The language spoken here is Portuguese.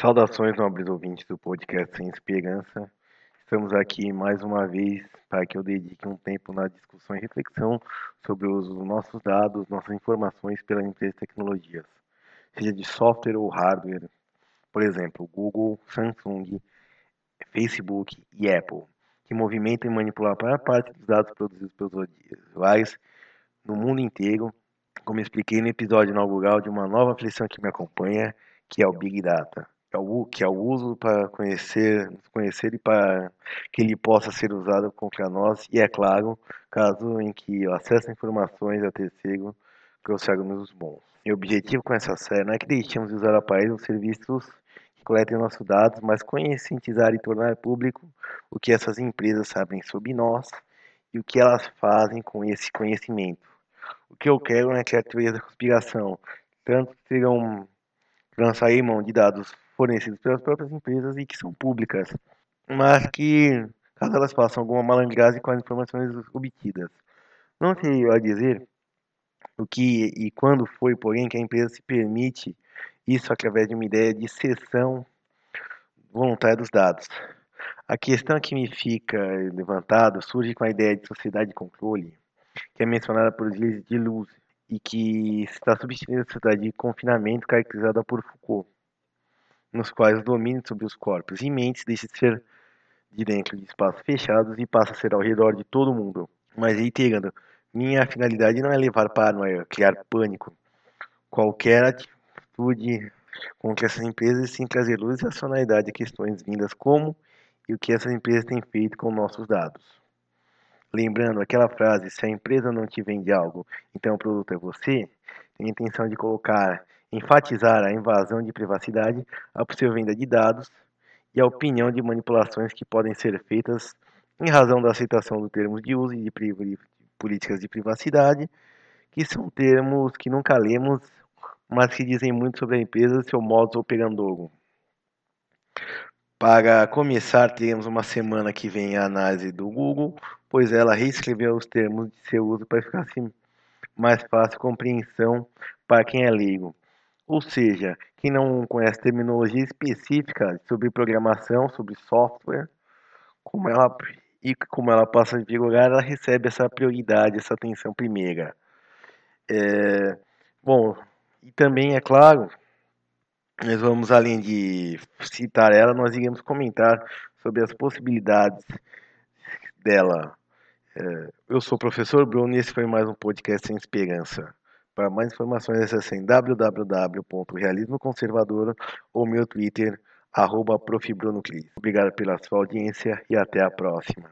Saudações, nobres ouvintes do podcast Sem Esperança. Estamos aqui mais uma vez para que eu dedique um tempo na discussão e reflexão sobre os nossos dados, nossas informações pela empresa de tecnologias, seja de software ou hardware, por exemplo, Google, Samsung, Facebook e Apple, que movimentam e manipulam a maior parte dos dados produzidos pelos usuários no mundo inteiro, como expliquei no episódio inaugural de uma nova aflição que me acompanha, que é o Big Data é que é o uso para conhecer, conhecer e para que ele possa ser usado contra nós, e é claro, caso em que o acesso a informações a terceiro trouxermos bons. E o objetivo com essa série não é que deixemos de usar aparelhos ou serviços que coletem nossos dados, mas conscientizar e tornar público o que essas empresas sabem sobre nós e o que elas fazem com esse conhecimento. O que eu quero é que a teoria da conspiração tanto serão lançar mão de dados fornecidos pelas próprias empresas e que são públicas, mas que, caso elas façam alguma malandragem com as informações obtidas. Não sei a dizer o que e quando foi, porém, que a empresa se permite isso através de uma ideia de cessão voluntária dos dados. A questão que me fica levantada surge com a ideia de sociedade de controle, que é mencionada por Gilles Deleuze, e que está substituindo a sociedade de confinamento caracterizada por Foucault nos quais o domínio sobre os corpos e mentes deixa de ser de dentro de espaços fechados e passa a ser ao redor de todo mundo. Mas reiterando, minha finalidade não é levar paranoia, criar pânico. Qualquer atitude contra essas empresas sem trazer luz e racionalidade a questões vindas como e o que essas empresas têm feito com nossos dados. Lembrando aquela frase, se a empresa não te vende algo, então o produto é você, tem a intenção de colocar enfatizar a invasão de privacidade, a possível venda de dados e a opinião de manipulações que podem ser feitas em razão da aceitação do termos de uso e de políticas de privacidade, que são termos que nunca lemos, mas que dizem muito sobre a empresa e seu modo operando. Para começar, teremos uma semana que vem a análise do Google, pois ela reescreveu os termos de seu uso para ficar assim, mais fácil compreensão para quem é leigo. Ou seja, quem não conhece terminologia específica sobre programação, sobre software, como ela e como ela passa a vigorar, ela recebe essa prioridade, essa atenção primeira. É, bom, e também é claro, nós vamos além de citar ela, nós iremos comentar sobre as possibilidades dela. É, eu sou o professor Bruno e esse foi mais um podcast sem esperança. Para mais informações, acessem www.realismoconservador ou meu Twitter, arroba Obrigado pela sua audiência e até a próxima.